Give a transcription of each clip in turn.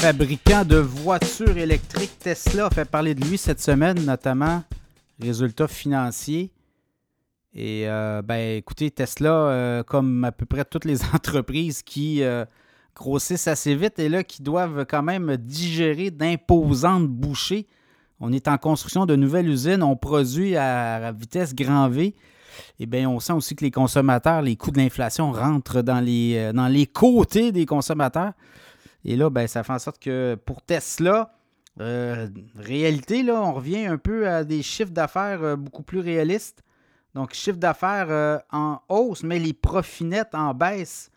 fabricant de voitures électriques Tesla a fait parler de lui cette semaine, notamment résultats financiers. Et euh, ben écoutez, Tesla, euh, comme à peu près toutes les entreprises qui euh, grossissent assez vite et là qui doivent quand même digérer d'imposantes bouchées. On est en construction de nouvelles usines, on produit à vitesse grand V. Et bien, on sent aussi que les consommateurs, les coûts de l'inflation rentrent dans les, dans les côtés des consommateurs. Et là, ben, ça fait en sorte que pour Tesla, euh, réalité, là, on revient un peu à des chiffres d'affaires euh, beaucoup plus réalistes. Donc, chiffre d'affaires euh, en hausse, mais les profits nets en baisse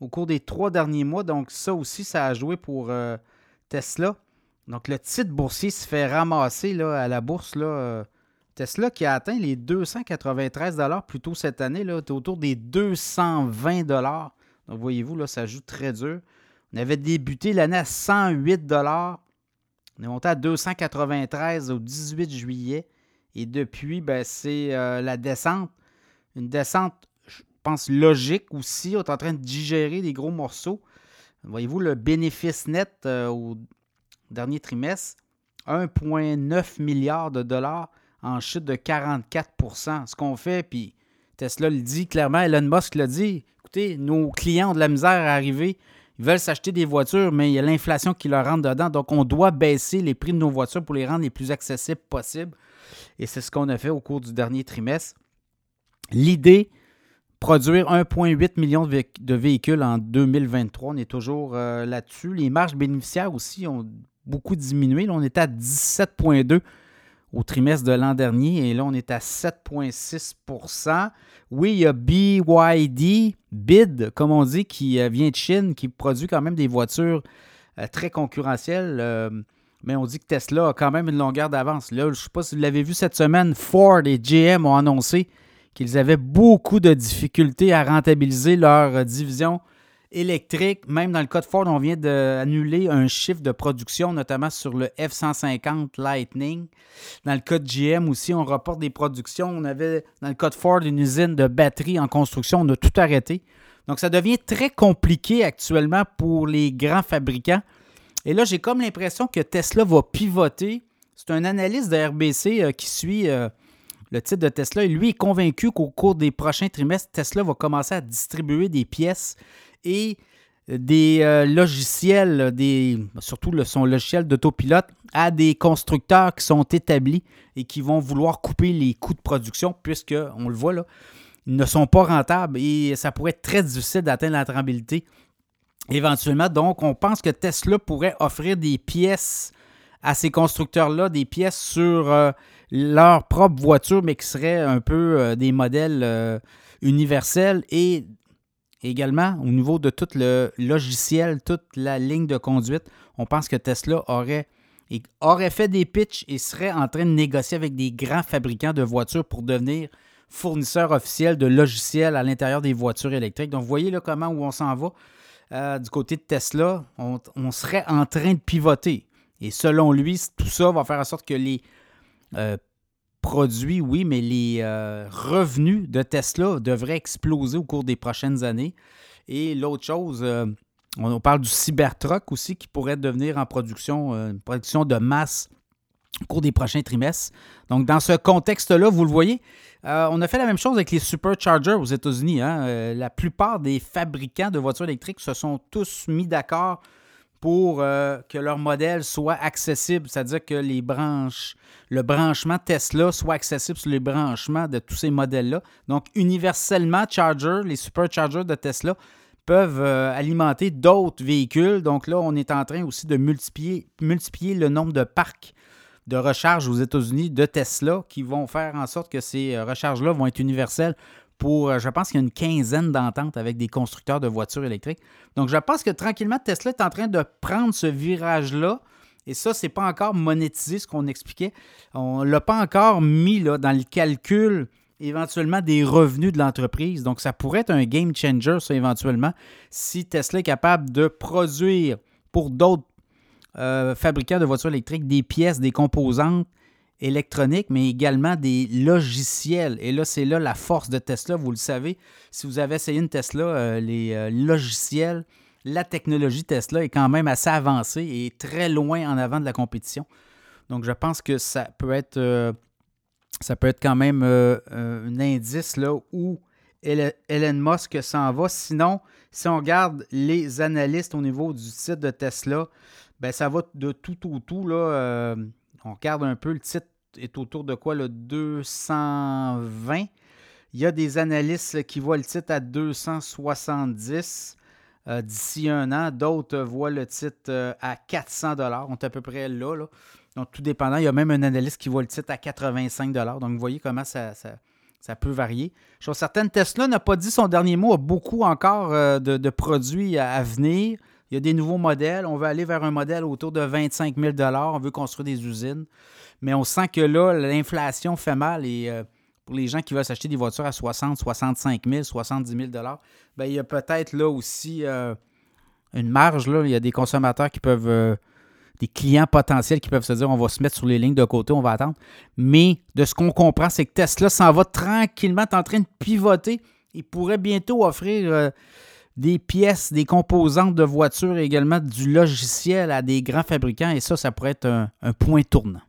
au cours des trois derniers mois. Donc, ça aussi, ça a joué pour Tesla. Donc, le titre boursier se fait ramasser là, à la bourse. Tesla qui a atteint les 293 plus tôt cette année, là, autour des 220 Donc, voyez-vous, là, ça joue très dur. On avait débuté l'année à 108 On est monté à 293 au 18 juillet. Et depuis, ben, c'est euh, la descente. Une descente, je pense, logique aussi. On est en train de digérer des gros morceaux. Voyez-vous, le bénéfice net euh, au dernier trimestre, 1,9 milliard de dollars en chute de 44% Ce qu'on fait, puis Tesla le dit clairement, Elon Musk l'a dit, écoutez, nos clients ont de la misère à arriver ils veulent s'acheter des voitures, mais il y a l'inflation qui leur rentre dedans. Donc, on doit baisser les prix de nos voitures pour les rendre les plus accessibles possibles. Et c'est ce qu'on a fait au cours du dernier trimestre. L'idée, produire 1,8 million de véhicules en 2023. On est toujours euh, là-dessus. Les marges bénéficiaires aussi ont beaucoup diminué. Là, on est à 17,2 au trimestre de l'an dernier et là, on est à 7,6% Oui, il y a BYD, BID, comme on dit, qui euh, vient de Chine, qui produit quand même des voitures euh, très concurrentielles. Euh, mais on dit que Tesla a quand même une longueur d'avance. Là, je ne sais pas si vous l'avez vu cette semaine, Ford et GM ont annoncé qu'ils avaient beaucoup de difficultés à rentabiliser leur division électrique. Même dans le cas de Ford, on vient d'annuler un chiffre de production, notamment sur le F-150 Lightning. Dans le cas de GM aussi, on reporte des productions. On avait, dans le cas de Ford, une usine de batterie en construction. On a tout arrêté. Donc, ça devient très compliqué actuellement pour les grands fabricants. Et là, j'ai comme l'impression que Tesla va pivoter. C'est un analyste de RBC euh, qui suit euh, le titre de Tesla. Et lui est convaincu qu'au cours des prochains trimestres, Tesla va commencer à distribuer des pièces et des euh, logiciels, des, surtout son logiciel d'autopilote, à des constructeurs qui sont établis et qui vont vouloir couper les coûts de production, puisque, on le voit là, ils ne sont pas rentables et ça pourrait être très difficile d'atteindre la rentabilité éventuellement. Donc, on pense que Tesla pourrait offrir des pièces à ces constructeurs-là, des pièces sur euh, leur propre voiture, mais qui seraient un peu euh, des modèles universels et également, au niveau de tout le logiciel, toute la ligne de conduite, on pense que Tesla aurait, aurait fait des pitchs et serait en train de négocier avec des grands fabricants de voitures pour devenir fournisseur officiel de logiciels à l'intérieur des voitures électriques. Donc, vous voyez là comment où on s'en va. Euh, du côté de Tesla, on, serait en train de pivoter. Et selon lui, tout ça va faire en sorte que les euh, produits, oui, mais les euh, revenus de Tesla devraient exploser au cours des prochaines années. Et l'autre chose, euh, on, parle du Cybertruck aussi qui pourrait devenir en production, euh, production de masse au cours des prochains trimestres. Donc, dans ce contexte-là, vous le voyez, on a fait la même chose avec les superchargers aux États-Unis. Hein. la plupart des fabricants de voitures électriques se sont tous mis d'accord pour euh, que leur modèle soit accessible, c'est-à-dire que les branches, le branchement Tesla soit accessible sur les branchements de tous ces modèles-là. Donc, universellement, Charger, les superchargers de Tesla peuvent euh, alimenter d'autres véhicules. Donc là, on est en train aussi de multiplier, multiplier le nombre de parcs de recharge aux États-Unis de Tesla qui vont faire en sorte que ces euh, recharges-là vont être universelles pour, euh, je pense qu'il y a une quinzaine d'ententes avec des constructeurs de voitures électriques. Donc, je pense que tranquillement, Tesla est en train de prendre ce virage-là. Et ça, ce n'est pas encore monétisé, ce qu'on expliquait. On ne l'a pas encore mis dans le calcul éventuellement des revenus de l'entreprise. Donc, ça pourrait être un game changer, ça, éventuellement, si Tesla est capable de produire pour d'autres euh, fabricants de voitures électriques des pièces, des composantes électronique, mais également des logiciels. Et là, c'est là la force de Tesla, vous le savez. Si vous avez essayé une Tesla, euh, les euh, logiciels la technologie Tesla est quand même assez avancée et très loin en avant de la compétition. Donc, je pense que ça peut être, euh, ça peut être quand même un indice là, où Elon Musk s'en va. Sinon, si on regarde les analystes au niveau du titre de Tesla, ben ça va de tout au tout. Là, on regarde un peu, le titre est autour de quoi? Le 220. Il y a des analystes qui voient le titre à 270 euh, d'ici un an. D'autres voient le titre euh, à 400 On est à peu près là, là, Donc, tout dépendant. Il y a même un analyste qui voit le titre à 85 Donc, vous voyez comment ça, peut varier. Chose certaine, Tesla n'a pas dit son dernier mot. a beaucoup encore euh, de, produits à, venir. Il y a des nouveaux modèles. On veut aller vers un modèle autour de 25 000 On veut construire des usines. Mais on sent que là, l'inflation fait mal et pour les gens qui veulent s'acheter des voitures à 60, 65 000, 70 000 ben, il y a peut-être là aussi euh, une marge. Là. Il y a des consommateurs qui peuvent, euh, des clients potentiels qui peuvent se dire on va se mettre sur les lignes de côté, on va attendre. Mais de ce qu'on comprend, c'est que Tesla s'en va tranquillement, en train de pivoter. Il pourrait bientôt offrir euh, des pièces, des composantes de voitures également du logiciel à des grands fabricants. Et ça, ça pourrait être un point tournant.